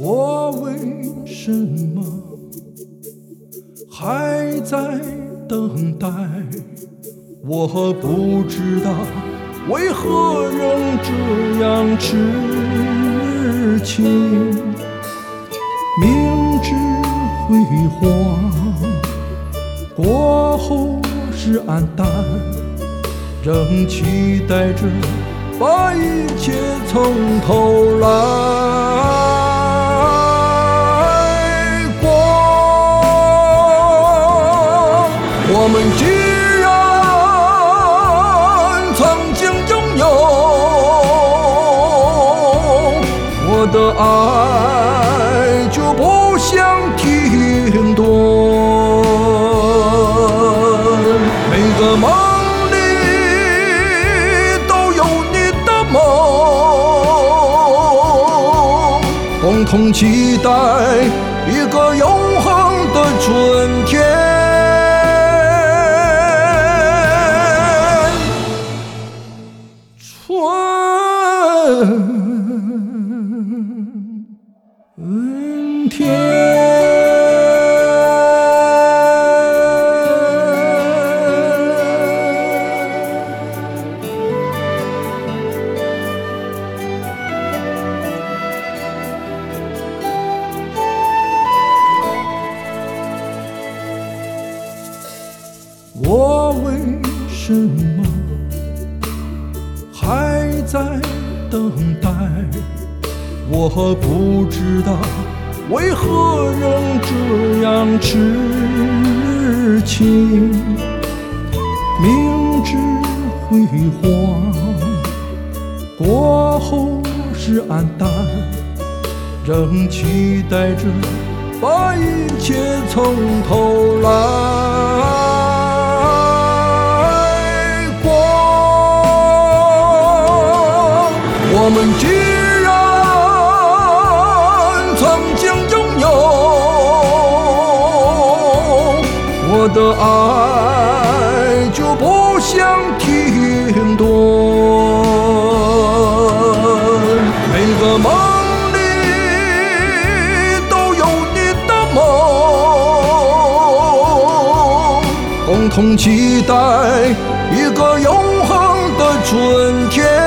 我为什么还在等待我不知道为何仍这样痴情。明知辉煌过后是暗淡仍期待着把一切从头来。我们既然曾经拥有，我的爱就不想停顿。每个梦里都有你的梦，共同期待一个永恒的春天。天。我为什么还在等待？我不知道为何仍这样痴情。明知辉煌过后是暗淡，仍期待着把一切从头来。的爱就不想停顿。每个梦里都有你的梦，共同期待一个永恒的春天。